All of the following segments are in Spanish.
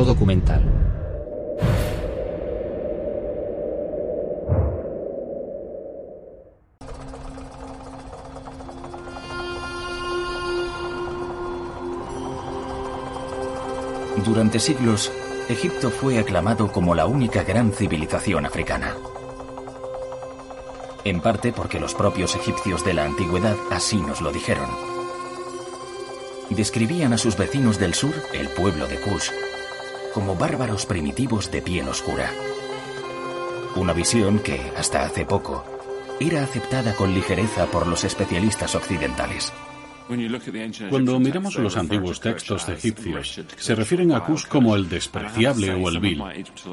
Documental. Durante siglos, Egipto fue aclamado como la única gran civilización africana. En parte porque los propios egipcios de la antigüedad así nos lo dijeron. Describían a sus vecinos del sur, el pueblo de Kush, como bárbaros primitivos de piel oscura. Una visión que, hasta hace poco, era aceptada con ligereza por los especialistas occidentales. Cuando miramos los antiguos textos egipcios, se refieren a Kush como el despreciable o el vil,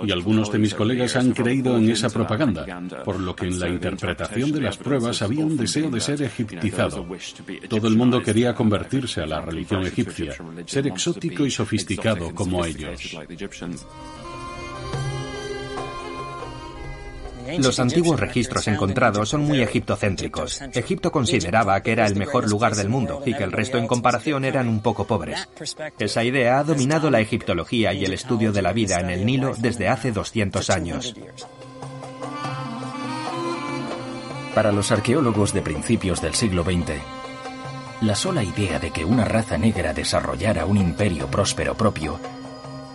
y algunos de mis colegas han creído en esa propaganda, por lo que en la interpretación de las pruebas había un deseo de ser egiptizado. Todo el mundo quería convertirse a la religión egipcia, ser exótico y sofisticado como ellos. Los antiguos registros encontrados son muy egiptocéntricos. Egipto consideraba que era el mejor lugar del mundo y que el resto en comparación eran un poco pobres. Esa idea ha dominado la egiptología y el estudio de la vida en el Nilo desde hace 200 años. Para los arqueólogos de principios del siglo XX, la sola idea de que una raza negra desarrollara un imperio próspero propio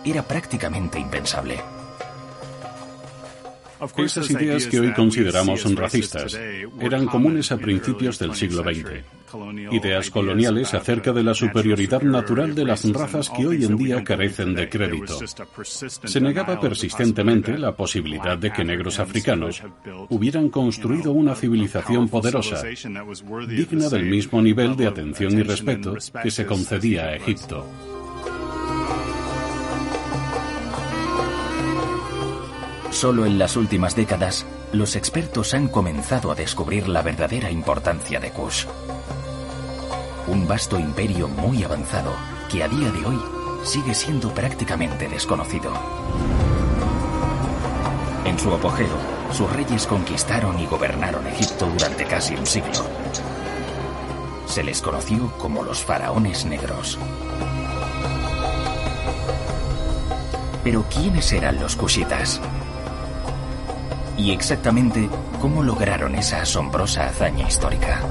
era prácticamente impensable. Esas ideas que hoy consideramos racistas eran comunes a principios del siglo XX. Ideas coloniales acerca de la superioridad natural de las razas que hoy en día carecen de crédito. Se negaba persistentemente la posibilidad de que negros africanos hubieran construido una civilización poderosa, digna del mismo nivel de atención y respeto que se concedía a Egipto. Solo en las últimas décadas, los expertos han comenzado a descubrir la verdadera importancia de Kush. Un vasto imperio muy avanzado que a día de hoy sigue siendo prácticamente desconocido. En su apogeo, sus reyes conquistaron y gobernaron Egipto durante casi un siglo. Se les conoció como los faraones negros. Pero ¿quiénes eran los kushitas? Y exactamente cómo lograron esa asombrosa hazaña histórica.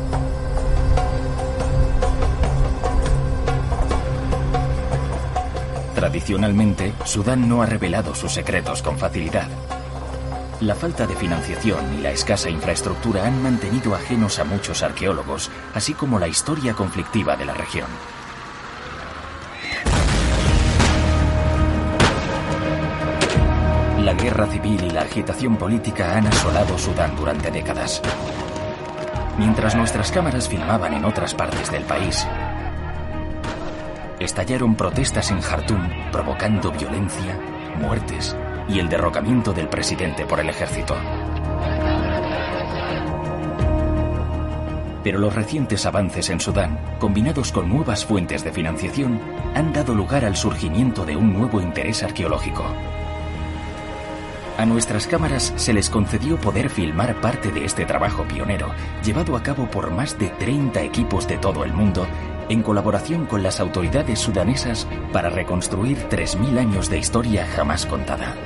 Tradicionalmente, Sudán no ha revelado sus secretos con facilidad. La falta de financiación y la escasa infraestructura han mantenido ajenos a muchos arqueólogos, así como la historia conflictiva de la región. Guerra civil y la agitación política han asolado Sudán durante décadas. Mientras nuestras cámaras filmaban en otras partes del país, estallaron protestas en Jartum provocando violencia, muertes y el derrocamiento del presidente por el ejército. Pero los recientes avances en Sudán, combinados con nuevas fuentes de financiación, han dado lugar al surgimiento de un nuevo interés arqueológico. A nuestras cámaras se les concedió poder filmar parte de este trabajo pionero, llevado a cabo por más de 30 equipos de todo el mundo, en colaboración con las autoridades sudanesas para reconstruir 3.000 años de historia jamás contada.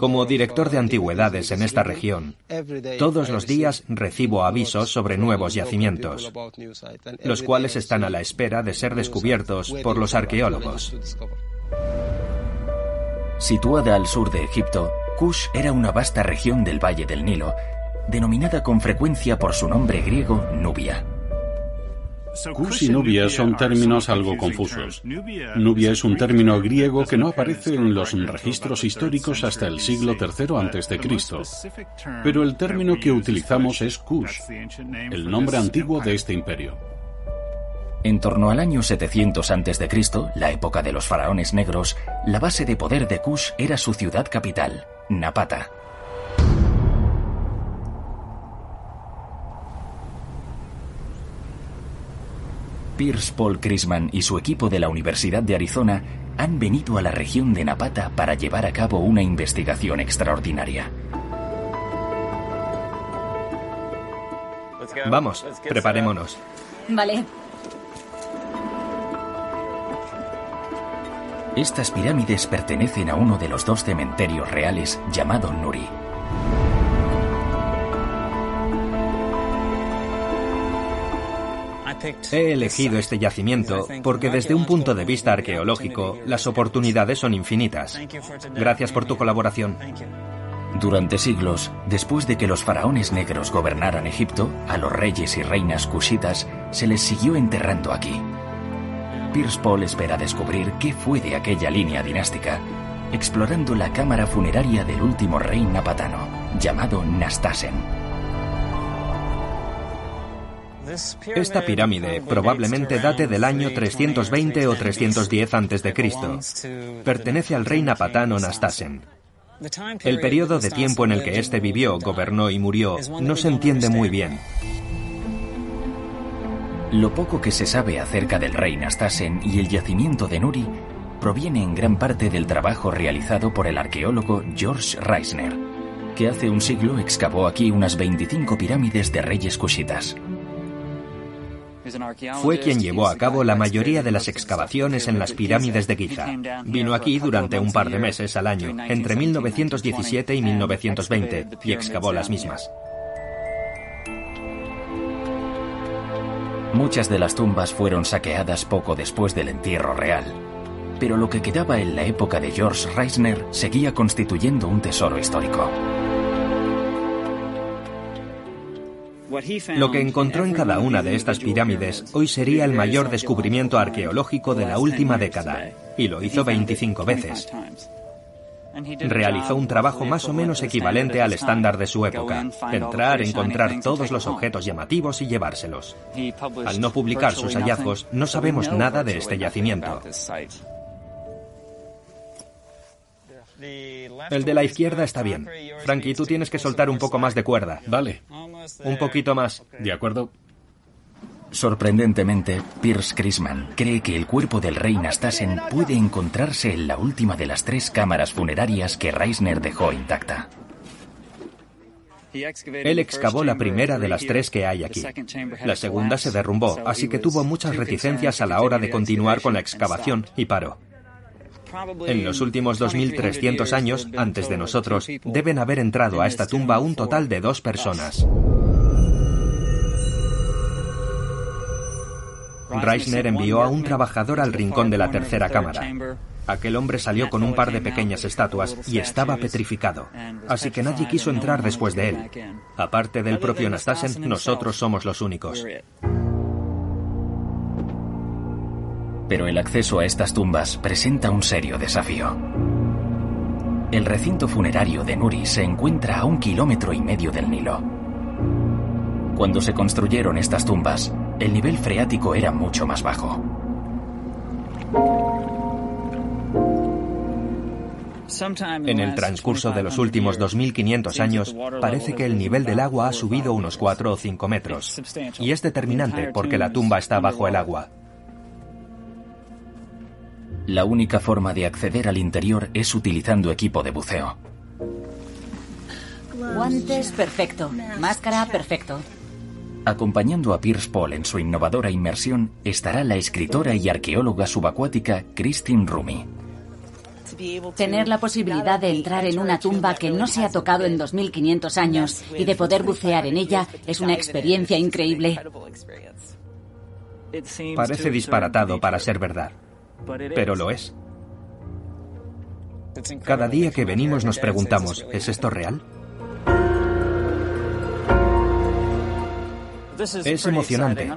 Como director de antigüedades en esta región, todos los días recibo avisos sobre nuevos yacimientos, los cuales están a la espera de ser descubiertos por los arqueólogos. Situada al sur de Egipto, Kush era una vasta región del valle del Nilo, denominada con frecuencia por su nombre griego Nubia. Kush y Nubia son términos algo confusos. Nubia es un término griego que no aparece en los registros históricos hasta el siglo III a.C., pero el término que utilizamos es Kush, el nombre antiguo de este imperio. En torno al año 700 a.C., la época de los faraones negros, la base de poder de Kush era su ciudad capital, Napata. Pierce Paul Chrisman y su equipo de la Universidad de Arizona han venido a la región de Napata para llevar a cabo una investigación extraordinaria. Vamos, preparémonos. Vale. Estas pirámides pertenecen a uno de los dos cementerios reales llamado Nuri. He elegido este yacimiento porque desde un punto de vista arqueológico las oportunidades son infinitas. Gracias por tu colaboración. Durante siglos, después de que los faraones negros gobernaran Egipto, a los reyes y reinas cushitas se les siguió enterrando aquí. Pierce Paul espera descubrir qué fue de aquella línea dinástica, explorando la cámara funeraria del último rey napatano, llamado Nastasen. Esta pirámide probablemente date del año 320 o 310 a.C. Pertenece al rey napatano Nastasen. El periodo de tiempo en el que éste vivió, gobernó y murió no se entiende muy bien. Lo poco que se sabe acerca del rey Nastasen y el yacimiento de Nuri proviene en gran parte del trabajo realizado por el arqueólogo George Reisner, que hace un siglo excavó aquí unas 25 pirámides de reyes cushitas. Fue quien llevó a cabo la mayoría de las excavaciones en las pirámides de Giza. Vino aquí durante un par de meses al año, entre 1917 y 1920, y excavó las mismas. Muchas de las tumbas fueron saqueadas poco después del entierro real, pero lo que quedaba en la época de George Reisner seguía constituyendo un tesoro histórico. Lo que encontró en cada una de estas pirámides hoy sería el mayor descubrimiento arqueológico de la última década, y lo hizo 25 veces. Realizó un trabajo más o menos equivalente al estándar de su época, entrar, encontrar todos los objetos llamativos y llevárselos. Al no publicar sus hallazgos, no sabemos nada de este yacimiento. El de la izquierda está bien. Frankie, tú tienes que soltar un poco más de cuerda. Vale. Un poquito más. De acuerdo. Sorprendentemente, Pierce Chrisman cree que el cuerpo del rey Nastasen puede encontrarse en la última de las tres cámaras funerarias que Reisner dejó intacta. Él excavó la primera de las tres que hay aquí. La segunda se derrumbó, así que tuvo muchas reticencias a la hora de continuar con la excavación y paró. En los últimos 2.300 años, antes de nosotros, deben haber entrado a esta tumba un total de dos personas. Reisner envió a un trabajador al rincón de la tercera cámara. Aquel hombre salió con un par de pequeñas estatuas y estaba petrificado, así que nadie quiso entrar después de él. Aparte del propio Nastasen, nosotros somos los únicos. Pero el acceso a estas tumbas presenta un serio desafío. El recinto funerario de Nuri se encuentra a un kilómetro y medio del Nilo. Cuando se construyeron estas tumbas, el nivel freático era mucho más bajo. En el transcurso de los últimos 2.500 años, parece que el nivel del agua ha subido unos 4 o 5 metros. Y es determinante porque la tumba está bajo el agua. La única forma de acceder al interior es utilizando equipo de buceo. Guantes, perfecto. Máscara, perfecto. Acompañando a Pierce Paul en su innovadora inmersión estará la escritora y arqueóloga subacuática Christine Rumi. Tener la posibilidad de entrar en una tumba que no se ha tocado en 2500 años y de poder bucear en ella es una experiencia increíble. Parece disparatado para ser verdad pero lo es. Cada día que venimos nos preguntamos, ¿es esto real? Es emocionante.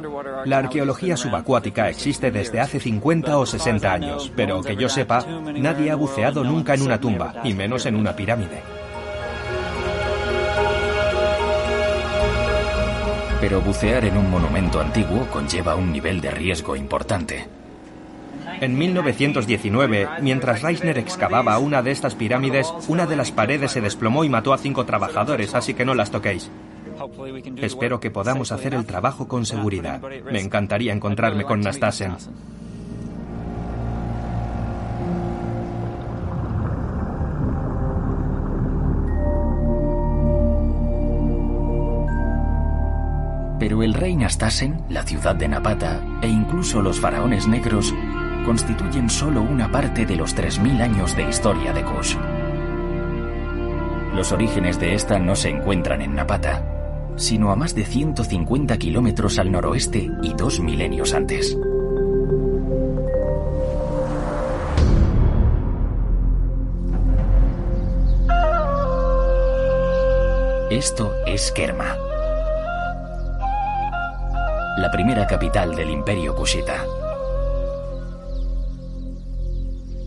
La arqueología subacuática existe desde hace 50 o 60 años, pero que yo sepa, nadie ha buceado nunca en una tumba, y menos en una pirámide. Pero bucear en un monumento antiguo conlleva un nivel de riesgo importante. En 1919, mientras Reisner excavaba una de estas pirámides, una de las paredes se desplomó y mató a cinco trabajadores, así que no las toquéis. Espero que podamos hacer el trabajo con seguridad. Me encantaría encontrarme con Nastasen. Pero el rey Nastasen, la ciudad de Napata e incluso los faraones negros constituyen solo una parte de los 3.000 años de historia de Kush. Los orígenes de esta no se encuentran en Napata, sino a más de 150 kilómetros al noroeste y dos milenios antes. Esto es Kerma, la primera capital del imperio kushita.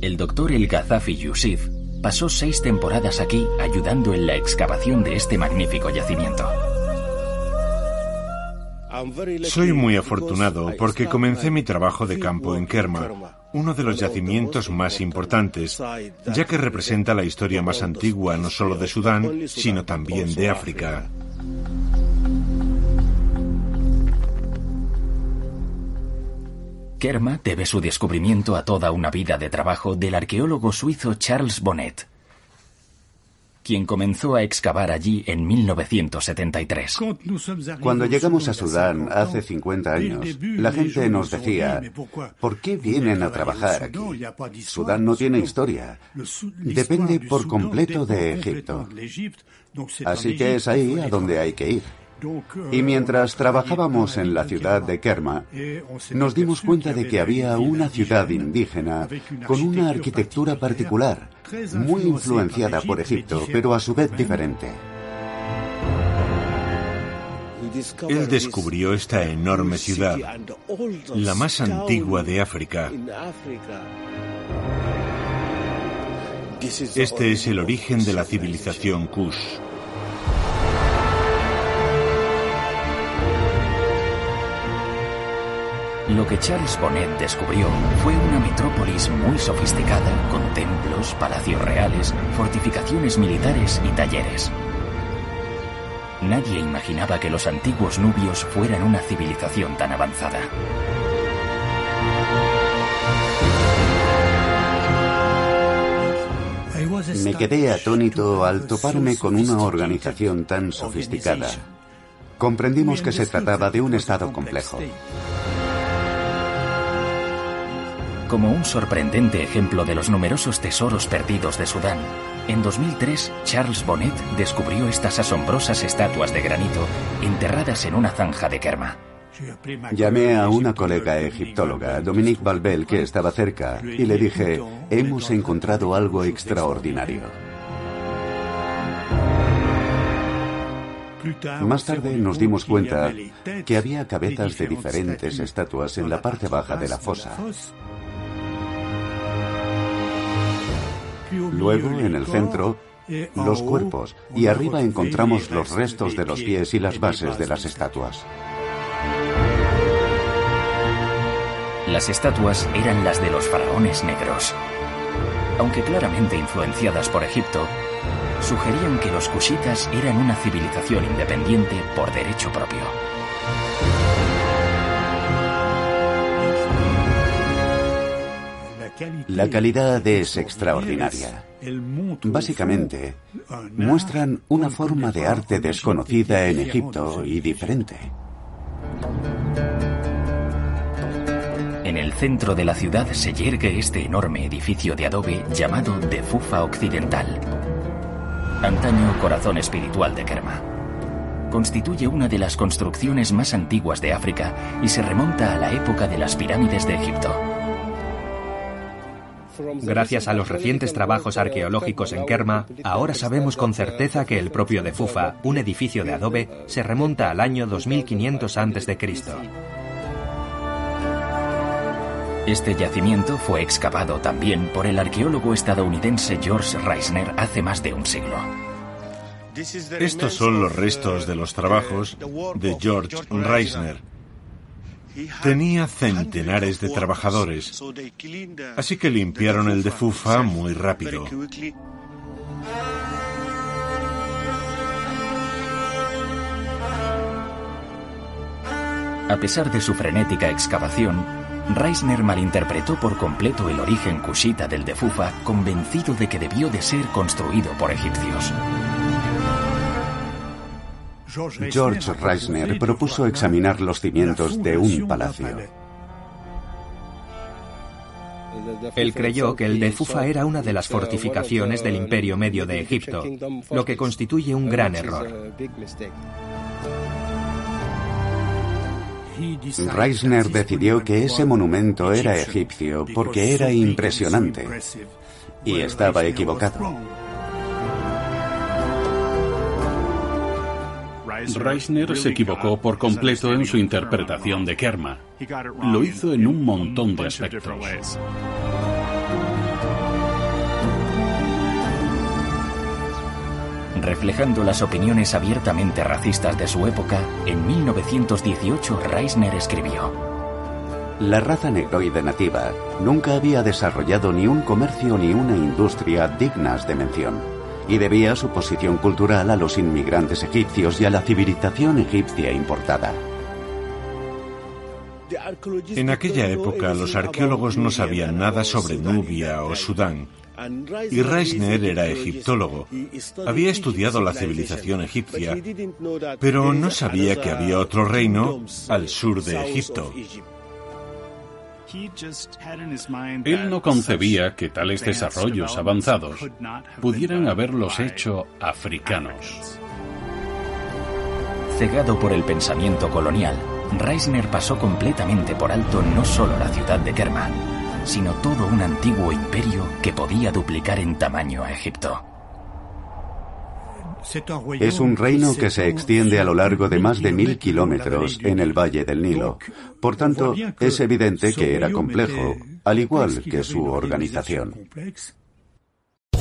El doctor El Ghazafi Yusif pasó seis temporadas aquí ayudando en la excavación de este magnífico yacimiento. Soy muy afortunado porque comencé mi trabajo de campo en Kerma, uno de los yacimientos más importantes, ya que representa la historia más antigua no solo de Sudán, sino también de África. Kerma debe su descubrimiento a toda una vida de trabajo del arqueólogo suizo Charles Bonnet, quien comenzó a excavar allí en 1973. Cuando llegamos a Sudán hace 50 años, la gente nos decía, ¿por qué vienen a trabajar aquí? Sudán no tiene historia. Depende por completo de Egipto. Así que es ahí a donde hay que ir. Y mientras trabajábamos en la ciudad de Kerma, nos dimos cuenta de que había una ciudad indígena con una arquitectura particular, muy influenciada por Egipto, pero a su vez diferente. Él descubrió esta enorme ciudad, la más antigua de África. Este es el origen de la civilización Kush. Lo que Charles Bonnet descubrió fue una metrópolis muy sofisticada con templos, palacios reales, fortificaciones militares y talleres. Nadie imaginaba que los antiguos nubios fueran una civilización tan avanzada. Me quedé atónito al toparme con una organización tan sofisticada. Comprendimos que se trataba de un estado complejo. Como un sorprendente ejemplo de los numerosos tesoros perdidos de Sudán, en 2003 Charles Bonnet descubrió estas asombrosas estatuas de granito enterradas en una zanja de Kerma. Llamé a una colega egiptóloga, Dominique Balbel, que estaba cerca, y le dije, hemos encontrado algo extraordinario. Más tarde nos dimos cuenta que había cabezas de diferentes estatuas en la parte baja de la fosa. Luego, en el centro, los cuerpos y arriba encontramos los restos de los pies y las bases de las estatuas. Las estatuas eran las de los faraones negros. Aunque claramente influenciadas por Egipto, sugerían que los kushitas eran una civilización independiente por derecho propio. La calidad es extraordinaria. Básicamente, muestran una forma de arte desconocida en Egipto y diferente. En el centro de la ciudad se yergue este enorme edificio de adobe llamado de Fufa Occidental. Antaño corazón espiritual de Kerma. Constituye una de las construcciones más antiguas de África y se remonta a la época de las pirámides de Egipto. Gracias a los recientes trabajos arqueológicos en Kerma, ahora sabemos con certeza que el propio de Fufa, un edificio de adobe, se remonta al año 2500 a.C. Este yacimiento fue excavado también por el arqueólogo estadounidense George Reisner hace más de un siglo. Estos son los restos de los trabajos de George Reisner. Tenía centenares de trabajadores, así que limpiaron el de Fufa muy rápido. A pesar de su frenética excavación, Reisner malinterpretó por completo el origen kushita del de Fufa, convencido de que debió de ser construido por egipcios. George Reisner propuso examinar los cimientos de un palacio. Él creyó que el de Fufa era una de las fortificaciones del Imperio Medio de Egipto, lo que constituye un gran error. Reisner decidió que ese monumento era egipcio porque era impresionante y estaba equivocado. Reisner se equivocó por completo en su interpretación de Kerma. Lo hizo en un montón de aspectos. Reflejando las opiniones abiertamente racistas de su época, en 1918 Reisner escribió: La raza negroide nativa nunca había desarrollado ni un comercio ni una industria dignas de mención, y debía su posición cultural a los inmigrantes egipcios y a la civilización egipcia importada. En aquella época los arqueólogos no sabían nada sobre Nubia o Sudán, y Reisner era egiptólogo. Había estudiado la civilización egipcia, pero no sabía que había otro reino al sur de Egipto. Él no concebía que tales desarrollos avanzados pudieran haberlos hecho africanos. Cegado por el pensamiento colonial, Reisner pasó completamente por alto no solo la ciudad de Kerma, sino todo un antiguo imperio que podía duplicar en tamaño a Egipto. Es un reino que se extiende a lo largo de más de mil kilómetros en el Valle del Nilo. Por tanto, es evidente que era complejo, al igual que su organización.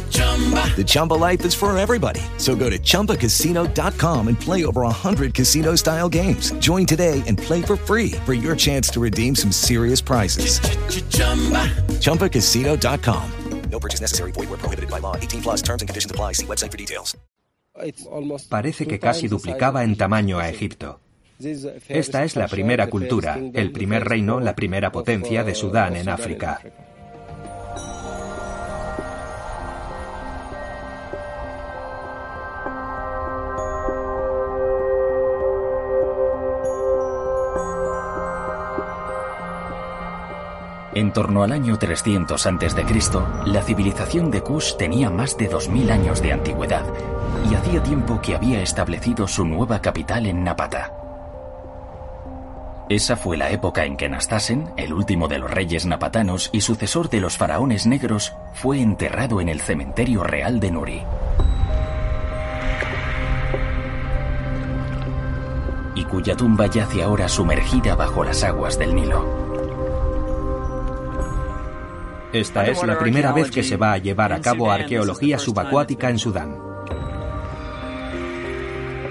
The Chumba life is for everybody. So go to ChumbaCasino.com and play over 100 casino-style games. Join today and play for free for your chance to redeem some serious prizes. ChumbaCasino.com. No purchase necessary. Void where prohibited by law. 18 plus terms and conditions apply. See website for details. Parece que casi duplicaba en tamaño a Egipto. Esta es la primera cultura, el primer reino, la primera potencia de Sudán en África. En torno al año 300 a.C., la civilización de Kush tenía más de 2.000 años de antigüedad y hacía tiempo que había establecido su nueva capital en Napata. Esa fue la época en que Nastasen, el último de los reyes napatanos y sucesor de los faraones negros, fue enterrado en el cementerio real de Nuri. Y cuya tumba yace ahora sumergida bajo las aguas del Nilo. Esta es la primera vez que se va a llevar a cabo arqueología subacuática en Sudán.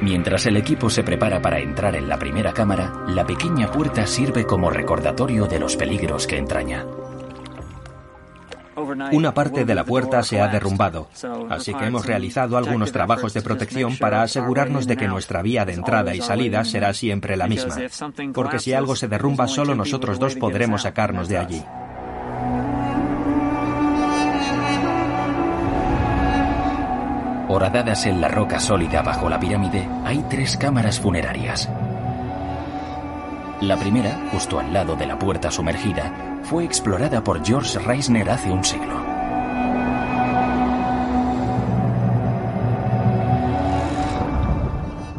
Mientras el equipo se prepara para entrar en la primera cámara, la pequeña puerta sirve como recordatorio de los peligros que entraña. Una parte de la puerta se ha derrumbado, así que hemos realizado algunos trabajos de protección para asegurarnos de que nuestra vía de entrada y salida será siempre la misma, porque si algo se derrumba solo nosotros dos podremos sacarnos de allí. Horadadas en la roca sólida bajo la pirámide, hay tres cámaras funerarias. La primera, justo al lado de la puerta sumergida, fue explorada por George Reisner hace un siglo.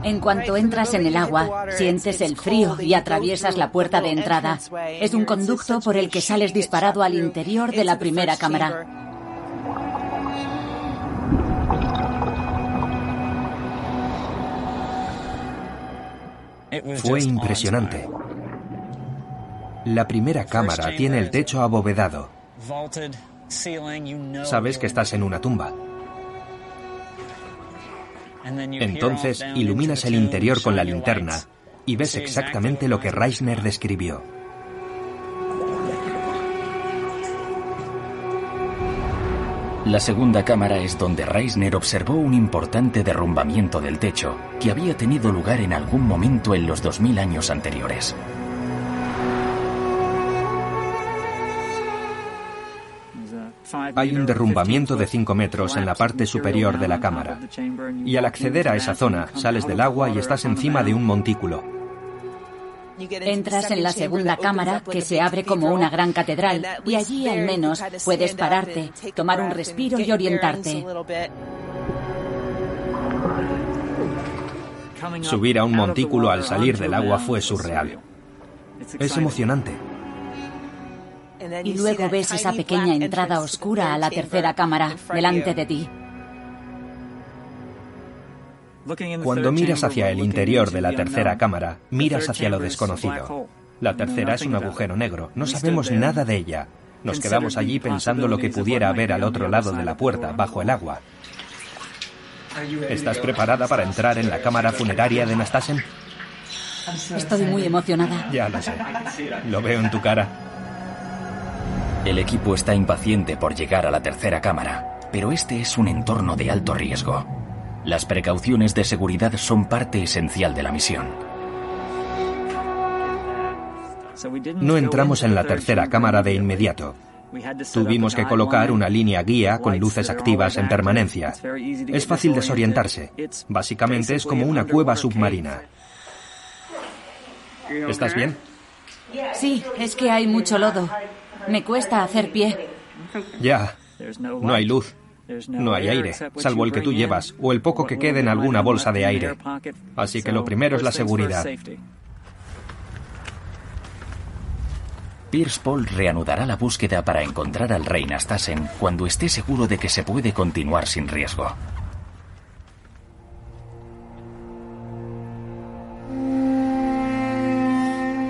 En cuanto entras en el agua, sientes el frío y atraviesas la puerta de entrada. Es un conducto por el que sales disparado al interior de la primera cámara. Fue impresionante. La primera cámara tiene el techo abovedado. Sabes que estás en una tumba. Entonces iluminas el interior con la linterna y ves exactamente lo que Reisner describió. La segunda cámara es donde Reisner observó un importante derrumbamiento del techo que había tenido lugar en algún momento en los 2000 años anteriores. Hay un derrumbamiento de 5 metros en la parte superior de la cámara. Y al acceder a esa zona, sales del agua y estás encima de un montículo. Entras en la segunda cámara, que se abre como una gran catedral, y allí al menos puedes pararte, tomar un respiro y orientarte. Subir a un montículo al salir del agua fue surreal. Es emocionante. Y luego ves esa pequeña entrada oscura a la tercera cámara, delante de ti. Cuando miras hacia el interior de la tercera cámara, miras hacia lo desconocido. La tercera es un agujero negro, no sabemos nada de ella. Nos quedamos allí pensando lo que pudiera haber al otro lado de la puerta, bajo el agua. ¿Estás preparada para entrar en la cámara funeraria de Nastasen? Estoy muy emocionada. Ya lo sé. Lo veo en tu cara. El equipo está impaciente por llegar a la tercera cámara, pero este es un entorno de alto riesgo. Las precauciones de seguridad son parte esencial de la misión. No entramos en la tercera cámara de inmediato. Tuvimos que colocar una línea guía con luces activas en permanencia. Es fácil desorientarse. Básicamente es como una cueva submarina. ¿Estás bien? Sí, es que hay mucho lodo. Me cuesta hacer pie. Ya. No hay luz. No hay aire, salvo el que tú llevas, o el poco que quede en alguna bolsa de aire. Así que lo primero es la seguridad. Pierce Paul reanudará la búsqueda para encontrar al rey Nastasen cuando esté seguro de que se puede continuar sin riesgo.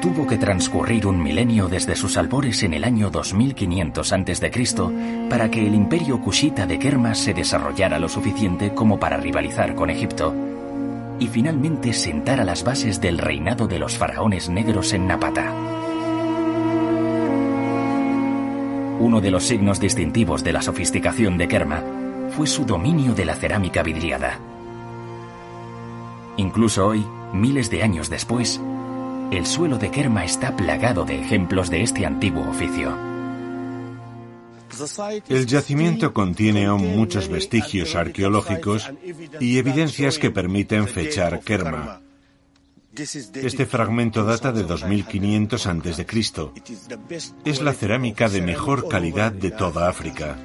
Tuvo que transcurrir un milenio desde sus albores en el año 2500 a.C. para que el imperio kushita de Kerma se desarrollara lo suficiente como para rivalizar con Egipto y finalmente sentara las bases del reinado de los faraones negros en Napata. Uno de los signos distintivos de la sofisticación de Kerma fue su dominio de la cerámica vidriada. Incluso hoy, miles de años después, el suelo de Kerma está plagado de ejemplos de este antiguo oficio. El yacimiento contiene aún muchos vestigios arqueológicos y evidencias que permiten fechar Kerma. Este fragmento data de 2500 a.C. Es la cerámica de mejor calidad de toda África.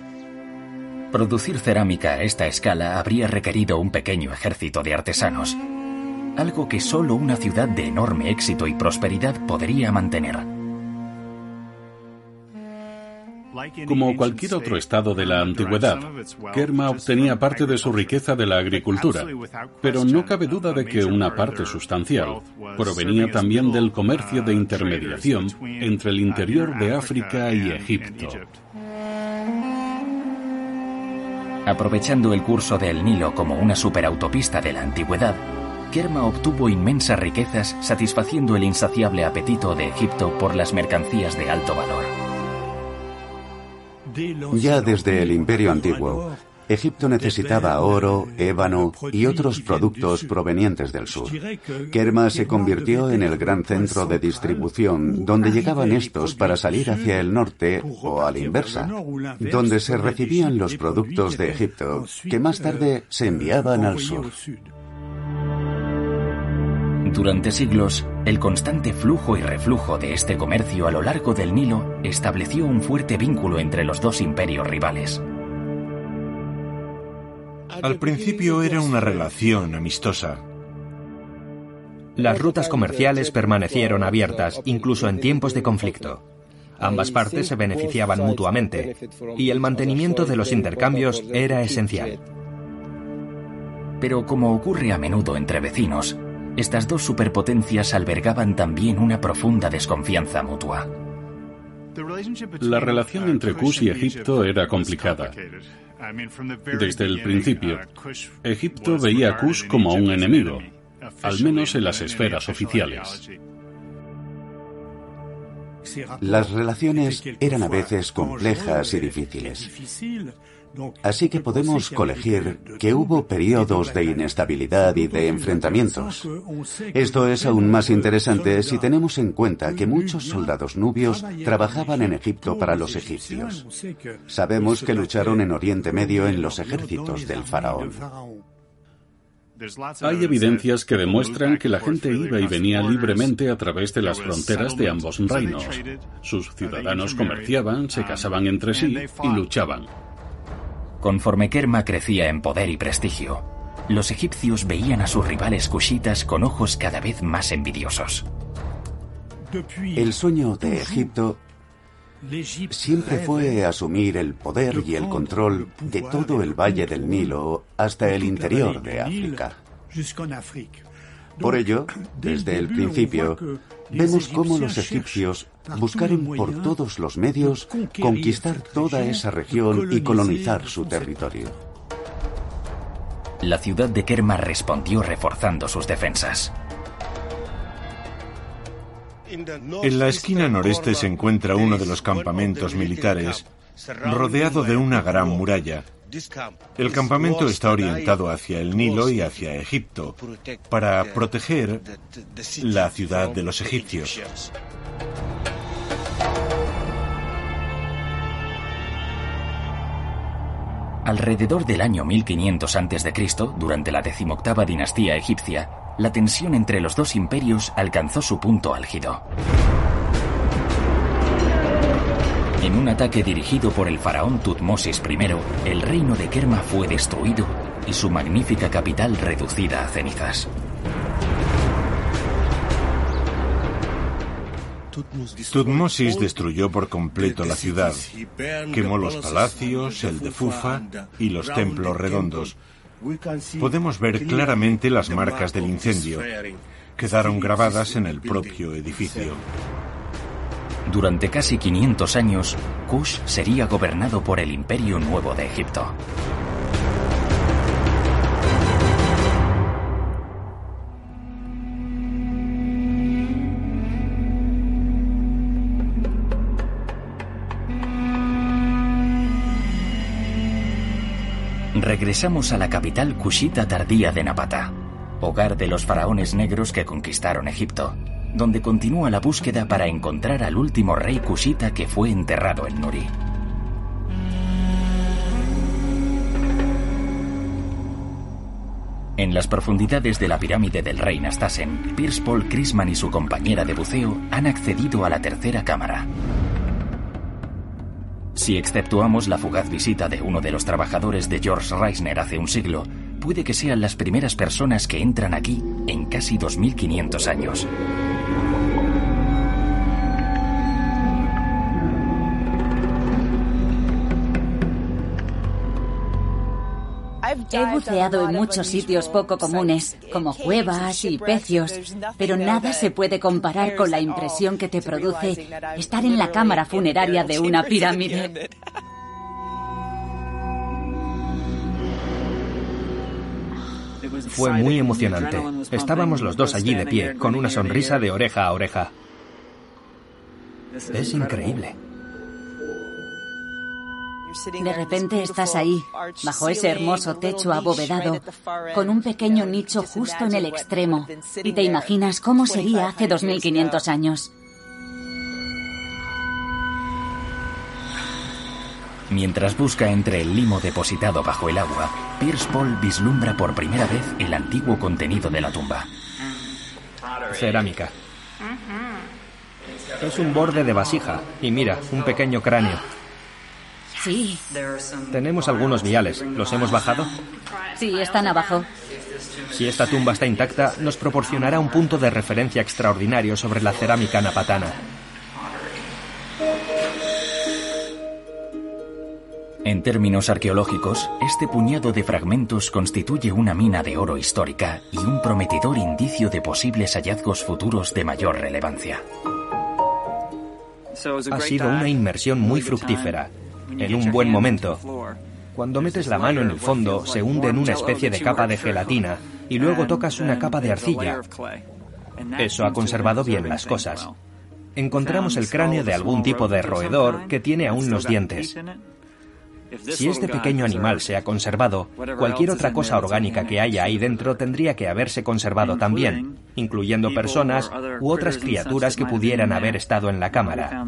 Producir cerámica a esta escala habría requerido un pequeño ejército de artesanos, algo que solo una ciudad de enorme éxito y prosperidad podría mantener. Como cualquier otro estado de la antigüedad, Kerma obtenía parte de su riqueza de la agricultura, pero no cabe duda de que una parte sustancial provenía también del comercio de intermediación entre el interior de África y Egipto. Aprovechando el curso del Nilo como una superautopista de la antigüedad, Kerma obtuvo inmensas riquezas satisfaciendo el insaciable apetito de Egipto por las mercancías de alto valor. Ya desde el Imperio Antiguo, Egipto necesitaba oro, ébano y otros productos provenientes del sur. Kerma se convirtió en el gran centro de distribución donde llegaban estos para salir hacia el norte o a la inversa, donde se recibían los productos de Egipto que más tarde se enviaban al sur. Durante siglos, el constante flujo y reflujo de este comercio a lo largo del Nilo estableció un fuerte vínculo entre los dos imperios rivales. Al principio era una relación amistosa. Las rutas comerciales permanecieron abiertas, incluso en tiempos de conflicto. Ambas partes se beneficiaban mutuamente y el mantenimiento de los intercambios era esencial. Pero como ocurre a menudo entre vecinos, estas dos superpotencias albergaban también una profunda desconfianza mutua. La relación entre Kush y Egipto era complicada. Desde el principio, Egipto veía a Kush como un enemigo, al menos en las esferas oficiales. Las relaciones eran a veces complejas y difíciles. Así que podemos colegir que hubo periodos de inestabilidad y de enfrentamientos. Esto es aún más interesante si tenemos en cuenta que muchos soldados nubios trabajaban en Egipto para los egipcios. Sabemos que lucharon en Oriente Medio en los ejércitos del faraón. Hay evidencias que demuestran que la gente iba y venía libremente a través de las fronteras de ambos reinos. Sus ciudadanos comerciaban, se casaban entre sí y luchaban. Conforme Kerma crecía en poder y prestigio, los egipcios veían a sus rivales cushitas con ojos cada vez más envidiosos. El sueño de Egipto siempre fue asumir el poder y el control de todo el valle del Nilo hasta el interior de África. Por ello, desde el principio, vemos cómo los egipcios buscaron por todos los medios conquistar toda esa región y colonizar su territorio. La ciudad de Kerma respondió reforzando sus defensas. En la esquina noreste se encuentra uno de los campamentos militares, rodeado de una gran muralla. El campamento está orientado hacia el Nilo y hacia Egipto, para proteger la ciudad de los egipcios. Alrededor del año 1500 a.C., durante la decimoctava dinastía egipcia, la tensión entre los dos imperios alcanzó su punto álgido. En un ataque dirigido por el faraón Tutmosis I, el reino de Kerma fue destruido y su magnífica capital reducida a cenizas. Tutmosis destruyó por completo la ciudad, quemó los palacios, el de Fufa y los templos redondos. Podemos ver claramente las marcas del incendio. Quedaron grabadas en el propio edificio. Durante casi 500 años, Kush sería gobernado por el Imperio Nuevo de Egipto. Regresamos a la capital kushita tardía de Napata, hogar de los faraones negros que conquistaron Egipto, donde continúa la búsqueda para encontrar al último rey kushita que fue enterrado en Nuri. En las profundidades de la pirámide del rey Nastasen, Pierce Paul Chrisman y su compañera de buceo han accedido a la tercera cámara. Si exceptuamos la fugaz visita de uno de los trabajadores de George Reisner hace un siglo, puede que sean las primeras personas que entran aquí en casi 2500 años. He buceado en muchos sitios poco comunes, como cuevas y pecios, pero nada se puede comparar con la impresión que te produce estar en la cámara funeraria de una pirámide. Fue muy emocionante. Estábamos los dos allí de pie, con una sonrisa de oreja a oreja. Es increíble. De repente estás ahí, bajo ese hermoso techo abovedado, con un pequeño nicho justo en el extremo, y te imaginas cómo sería hace 2500 años. Mientras busca entre el limo depositado bajo el agua, Pierce Paul vislumbra por primera vez el antiguo contenido de la tumba. Cerámica. Es un borde de vasija. Y mira, un pequeño cráneo. Sí. Tenemos algunos viales. ¿Los hemos bajado? Sí, están abajo. Si esta tumba está intacta, nos proporcionará un punto de referencia extraordinario sobre la cerámica napatana. En términos arqueológicos, este puñado de fragmentos constituye una mina de oro histórica y un prometedor indicio de posibles hallazgos futuros de mayor relevancia. Ha sido una inmersión muy fructífera, en un buen momento. Cuando metes la mano en el fondo, se hunde en una especie de capa de gelatina y luego tocas una capa de arcilla. Eso ha conservado bien las cosas. Encontramos el cráneo de algún tipo de roedor que tiene aún los dientes. Si este pequeño animal se ha conservado, cualquier otra cosa orgánica que haya ahí dentro tendría que haberse conservado también, incluyendo personas u otras criaturas que pudieran haber estado en la cámara.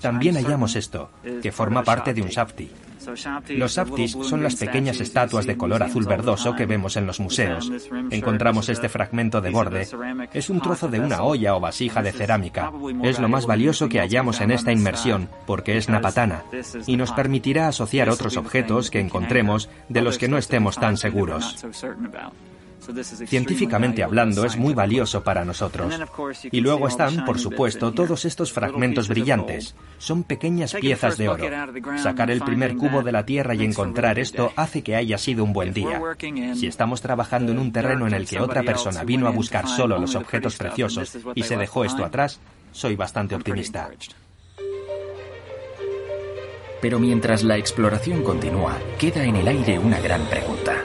También hallamos esto, que forma parte de un shafti. Los shaftis son las pequeñas estatuas de color azul verdoso que vemos en los museos. Encontramos este fragmento de borde. Es un trozo de una olla o vasija de cerámica. Es lo más valioso que hallamos en esta inmersión, porque es napatana, y nos permitirá asociar otros objetos que encontremos de los que no estemos tan seguros. Científicamente hablando, es muy valioso para nosotros. Y luego están, por supuesto, todos estos fragmentos brillantes. Son pequeñas piezas de oro. Sacar el primer cubo de la Tierra y encontrar esto hace que haya sido un buen día. Si estamos trabajando en un terreno en el que otra persona vino a buscar solo los objetos preciosos y se dejó esto atrás, soy bastante optimista. Pero mientras la exploración continúa, queda en el aire una gran pregunta.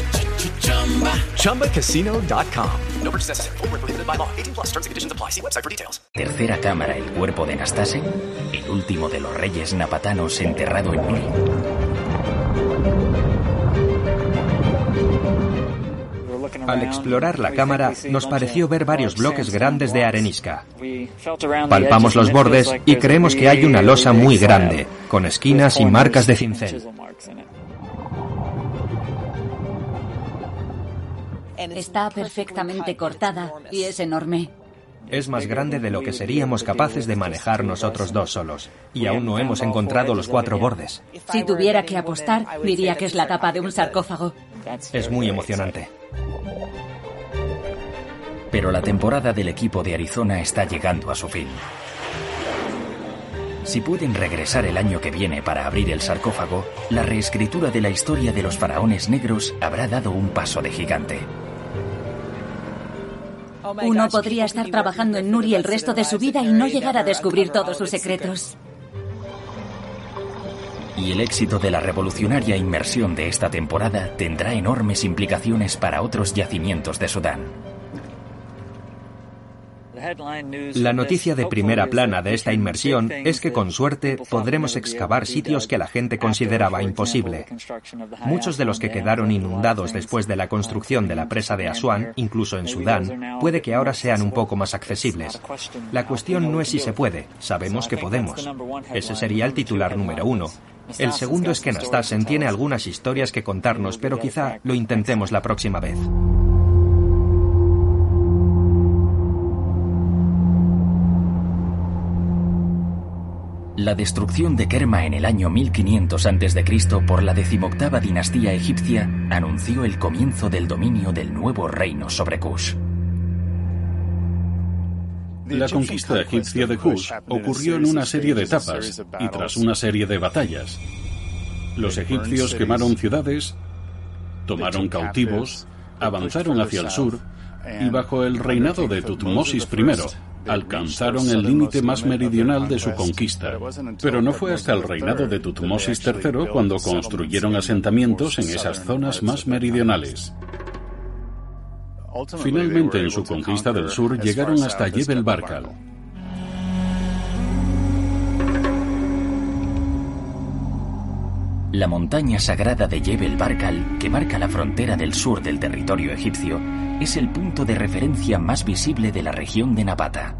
ChumbaCasino.com. No purchase necessary. Full prohibited by law. 18 plus terms and conditions apply. See website for details. Tercera cámara, el cuerpo de Nastasen, el último de los reyes napatanos enterrado en Nuri. Al explorar la cámara, nos pareció ver varios bloques grandes de arenisca. Palpamos los bordes y creemos que hay una losa muy grande, con esquinas y marcas de cincel. Está perfectamente cortada y es enorme. Es más grande de lo que seríamos capaces de manejar nosotros dos solos. Y aún no hemos encontrado los cuatro bordes. Si tuviera que apostar, diría que es la tapa de un sarcófago. Es muy emocionante. Pero la temporada del equipo de Arizona está llegando a su fin. Si pueden regresar el año que viene para abrir el sarcófago, la reescritura de la historia de los faraones negros habrá dado un paso de gigante. Uno podría estar trabajando en Nuri el resto de su vida y no llegar a descubrir todos sus secretos. Y el éxito de la revolucionaria inmersión de esta temporada tendrá enormes implicaciones para otros yacimientos de Sudán. La noticia de primera plana de esta inmersión es que con suerte podremos excavar sitios que la gente consideraba imposible. Muchos de los que quedaron inundados después de la construcción de la presa de Asuán, incluso en Sudán, puede que ahora sean un poco más accesibles. La cuestión no es si se puede, sabemos que podemos. Ese sería el titular número uno. El segundo es que Nastasen tiene algunas historias que contarnos, pero quizá lo intentemos la próxima vez. La destrucción de Kerma en el año 1500 a.C. por la decimoctava dinastía egipcia anunció el comienzo del dominio del nuevo reino sobre Kush. La conquista egipcia de Kush ocurrió en una serie de etapas y tras una serie de batallas. Los egipcios quemaron ciudades, tomaron cautivos, avanzaron hacia el sur y bajo el reinado de Tutmosis I alcanzaron el límite más meridional de su conquista. Pero no fue hasta el reinado de Tutmosis III cuando construyeron asentamientos en esas zonas más meridionales. Finalmente, en su conquista del sur, llegaron hasta Jebel Barkal. La montaña sagrada de Jebel Barkal, que marca la frontera del sur del territorio egipcio, es el punto de referencia más visible de la región de Napata.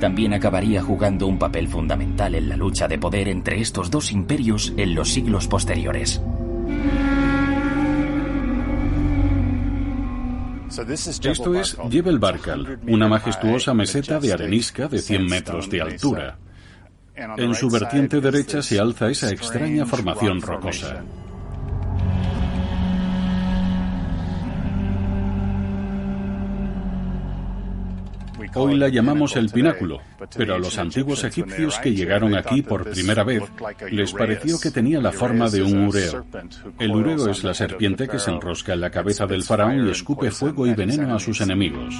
También acabaría jugando un papel fundamental en la lucha de poder entre estos dos imperios en los siglos posteriores. Esto es Jebel Barkal, una majestuosa meseta de arenisca de 100 metros de altura. En su vertiente derecha se alza esa extraña formación rocosa. Hoy la llamamos el pináculo, pero a los antiguos egipcios que llegaron aquí por primera vez les pareció que tenía la forma de un ureo. El ureo es la serpiente que se enrosca en la cabeza del faraón y escupe fuego y veneno a sus enemigos.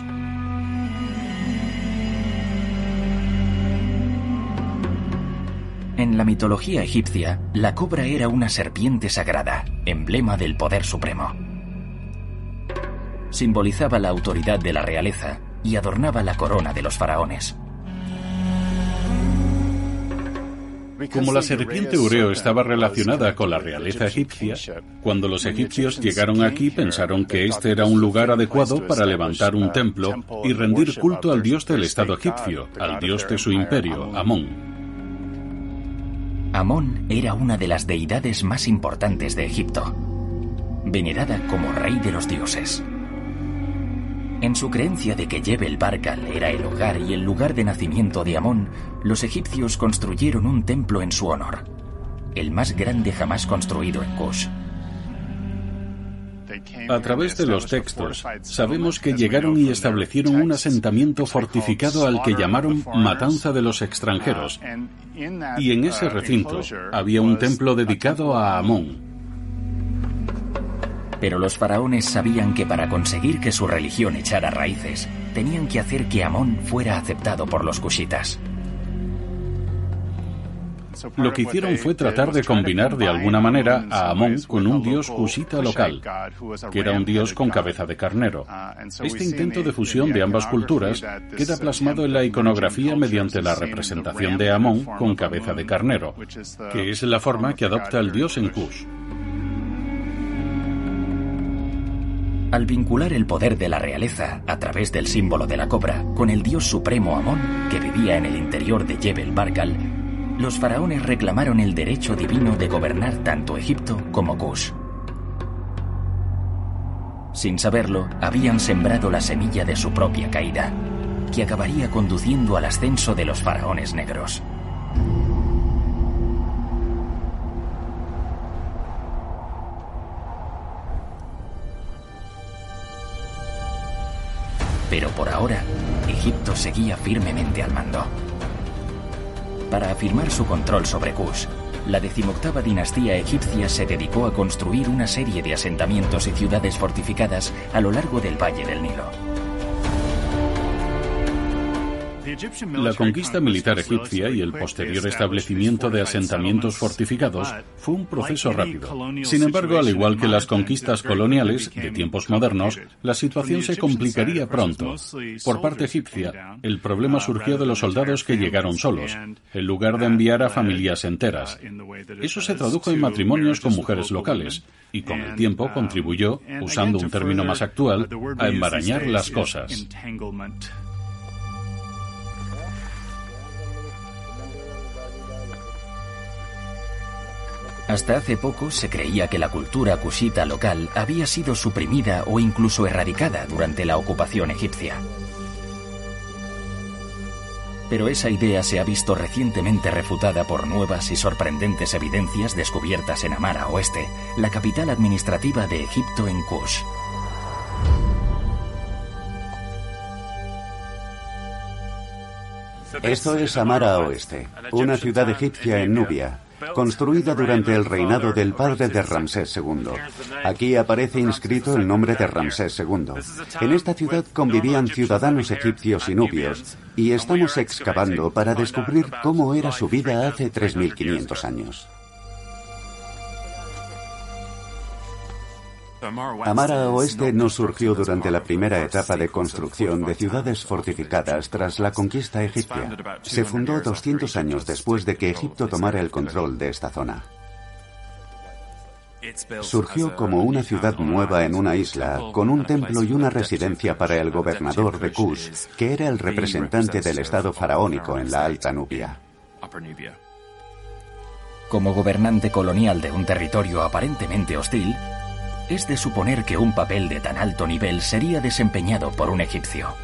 En la mitología egipcia, la cobra era una serpiente sagrada, emblema del poder supremo. Simbolizaba la autoridad de la realeza y adornaba la corona de los faraones. Como la serpiente Ureo estaba relacionada con la realeza egipcia, cuando los egipcios llegaron aquí pensaron que este era un lugar adecuado para levantar un templo y rendir culto al dios del Estado egipcio, al dios de su imperio, Amón. Amón era una de las deidades más importantes de Egipto, venerada como rey de los dioses. En su creencia de que Jebel Barkal era el hogar y el lugar de nacimiento de Amón, los egipcios construyeron un templo en su honor, el más grande jamás construido en Kush. A través de los textos, sabemos que llegaron y establecieron un asentamiento fortificado al que llamaron Matanza de los extranjeros. Y en ese recinto había un templo dedicado a Amón. Pero los faraones sabían que para conseguir que su religión echara raíces, tenían que hacer que Amón fuera aceptado por los cushitas. Lo que hicieron fue tratar de combinar de alguna manera a Amón con un dios cusita local, que era un dios con cabeza de carnero. Este intento de fusión de ambas culturas queda plasmado en la iconografía mediante la representación de Amón con cabeza de carnero, que es la forma que adopta el dios en Kush. Al vincular el poder de la realeza a través del símbolo de la cobra con el dios supremo Amón, que vivía en el interior de Jebel Barkal, los faraones reclamaron el derecho divino de gobernar tanto Egipto como Kush. Sin saberlo, habían sembrado la semilla de su propia caída, que acabaría conduciendo al ascenso de los faraones negros. Pero por ahora, Egipto seguía firmemente al mando. Para afirmar su control sobre Kush, la decimoctava dinastía egipcia se dedicó a construir una serie de asentamientos y ciudades fortificadas a lo largo del Valle del Nilo. La conquista militar egipcia y el posterior establecimiento de asentamientos fortificados fue un proceso rápido. Sin embargo, al igual que las conquistas coloniales de tiempos modernos, la situación se complicaría pronto. Por parte egipcia, el problema surgió de los soldados que llegaron solos, en lugar de enviar a familias enteras. Eso se tradujo en matrimonios con mujeres locales y con el tiempo contribuyó, usando un término más actual, a embarañar las cosas. Hasta hace poco se creía que la cultura kushita local había sido suprimida o incluso erradicada durante la ocupación egipcia. Pero esa idea se ha visto recientemente refutada por nuevas y sorprendentes evidencias descubiertas en Amara Oeste, la capital administrativa de Egipto en Kush. Esto es Amara Oeste, una ciudad egipcia en Nubia construida durante el reinado del padre de Ramsés II. Aquí aparece inscrito el nombre de Ramsés II. En esta ciudad convivían ciudadanos egipcios y nubios, y estamos excavando para descubrir cómo era su vida hace 3.500 años. Amara Oeste no surgió durante la primera etapa de construcción de ciudades fortificadas tras la conquista egipcia. Se fundó 200 años después de que Egipto tomara el control de esta zona. Surgió como una ciudad nueva en una isla, con un templo y una residencia para el gobernador de Kush, que era el representante del estado faraónico en la Alta Nubia. Como gobernante colonial de un territorio aparentemente hostil, es de suponer que un papel de tan alto nivel sería desempeñado por un egipcio.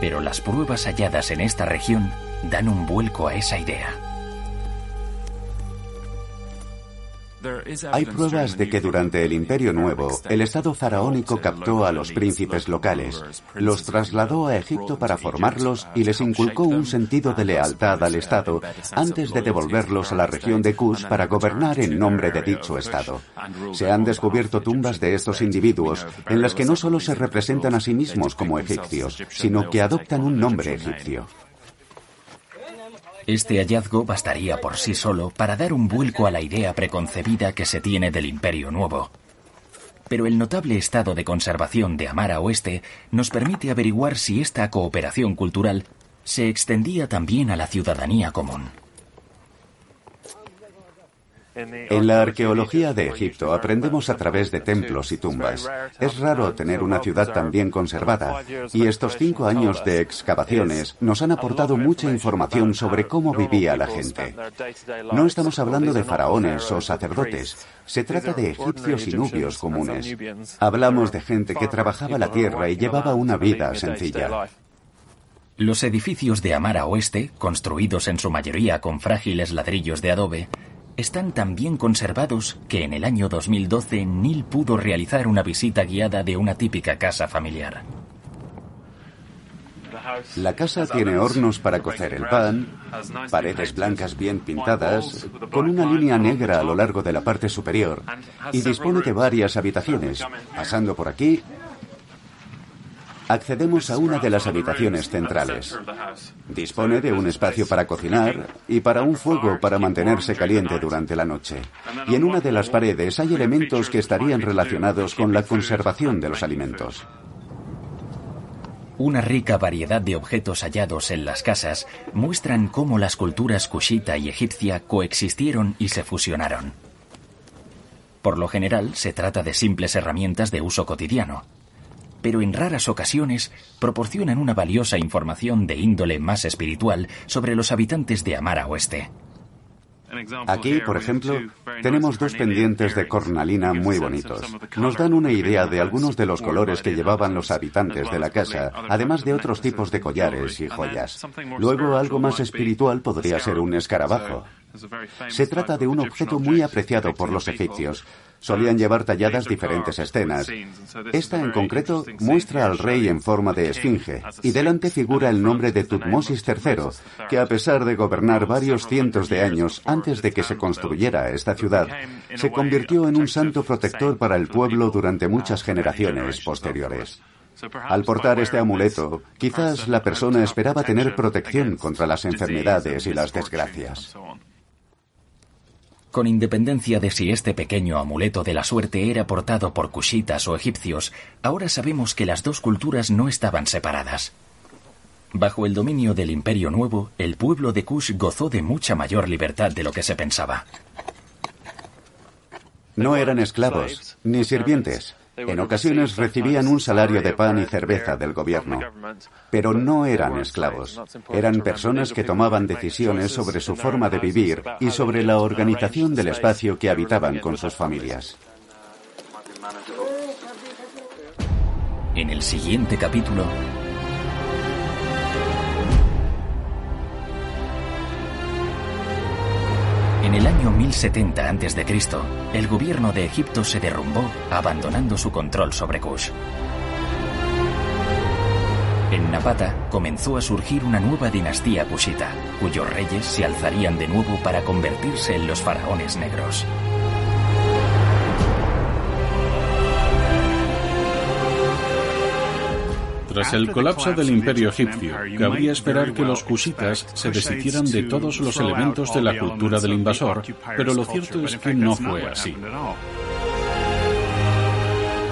Pero las pruebas halladas en esta región dan un vuelco a esa idea. Hay pruebas de que durante el Imperio Nuevo, el Estado faraónico captó a los príncipes locales, los trasladó a Egipto para formarlos y les inculcó un sentido de lealtad al Estado antes de devolverlos a la región de Kush para gobernar en nombre de dicho Estado. Se han descubierto tumbas de estos individuos en las que no solo se representan a sí mismos como egipcios, sino que adoptan un nombre egipcio. Este hallazgo bastaría por sí solo para dar un vuelco a la idea preconcebida que se tiene del Imperio Nuevo. Pero el notable estado de conservación de Amara Oeste nos permite averiguar si esta cooperación cultural se extendía también a la ciudadanía común. En la arqueología de Egipto aprendemos a través de templos y tumbas. Es raro tener una ciudad tan bien conservada, y estos cinco años de excavaciones nos han aportado mucha información sobre cómo vivía la gente. No estamos hablando de faraones o sacerdotes, se trata de egipcios y nubios comunes. Hablamos de gente que trabajaba la tierra y llevaba una vida sencilla. Los edificios de Amara Oeste, construidos en su mayoría con frágiles ladrillos de adobe, están tan bien conservados que en el año 2012 Neil pudo realizar una visita guiada de una típica casa familiar. La casa tiene hornos para cocer el pan, paredes blancas bien pintadas, con una línea negra a lo largo de la parte superior, y dispone de varias habitaciones. Pasando por aquí, accedemos a una de las habitaciones centrales. Dispone de un espacio para cocinar y para un fuego para mantenerse caliente durante la noche. Y en una de las paredes hay elementos que estarían relacionados con la conservación de los alimentos. Una rica variedad de objetos hallados en las casas muestran cómo las culturas kushita y egipcia coexistieron y se fusionaron. Por lo general se trata de simples herramientas de uso cotidiano, pero en raras ocasiones proporcionan una valiosa información de índole más espiritual sobre los habitantes de Amara Oeste. Aquí, por ejemplo, tenemos dos pendientes de cornalina muy bonitos. Nos dan una idea de algunos de los colores que llevaban los habitantes de la casa, además de otros tipos de collares y joyas. Luego, algo más espiritual podría ser un escarabajo. Se trata de un objeto muy apreciado por los egipcios, Solían llevar talladas diferentes escenas. Esta en concreto muestra al rey en forma de esfinge y delante figura el nombre de Tutmosis III, que a pesar de gobernar varios cientos de años antes de que se construyera esta ciudad, se convirtió en un santo protector para el pueblo durante muchas generaciones posteriores. Al portar este amuleto, quizás la persona esperaba tener protección contra las enfermedades y las desgracias. Con independencia de si este pequeño amuleto de la suerte era portado por kushitas o egipcios, ahora sabemos que las dos culturas no estaban separadas. Bajo el dominio del Imperio Nuevo, el pueblo de Kush gozó de mucha mayor libertad de lo que se pensaba. No eran esclavos, ni sirvientes. En ocasiones recibían un salario de pan y cerveza del gobierno, pero no eran esclavos. Eran personas que tomaban decisiones sobre su forma de vivir y sobre la organización del espacio que habitaban con sus familias. En el siguiente capítulo, En el año 1070 a.C., el gobierno de Egipto se derrumbó, abandonando su control sobre Kush. En Napata comenzó a surgir una nueva dinastía kushita, cuyos reyes se alzarían de nuevo para convertirse en los faraones negros. Tras el colapso del imperio egipcio, cabría esperar que los kushitas se deshicieran de todos los elementos de la cultura del invasor, pero lo cierto es que no fue así.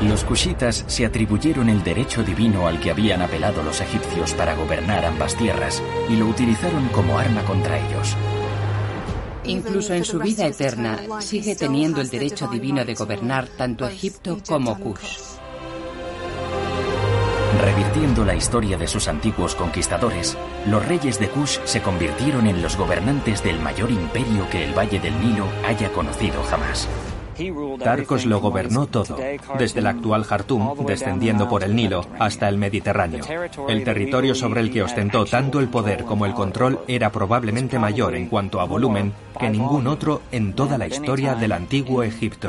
Los kushitas se atribuyeron el derecho divino al que habían apelado los egipcios para gobernar ambas tierras y lo utilizaron como arma contra ellos. Incluso en su vida eterna, sigue teniendo el derecho divino de gobernar tanto Egipto como Kush. Revirtiendo la historia de sus antiguos conquistadores, los reyes de Kush se convirtieron en los gobernantes del mayor imperio que el Valle del Nilo haya conocido jamás. Tarcos lo gobernó todo, desde el actual Jartum, descendiendo por el Nilo, hasta el Mediterráneo. El territorio sobre el que ostentó tanto el poder como el control era probablemente mayor en cuanto a volumen que ningún otro en toda la historia del antiguo Egipto.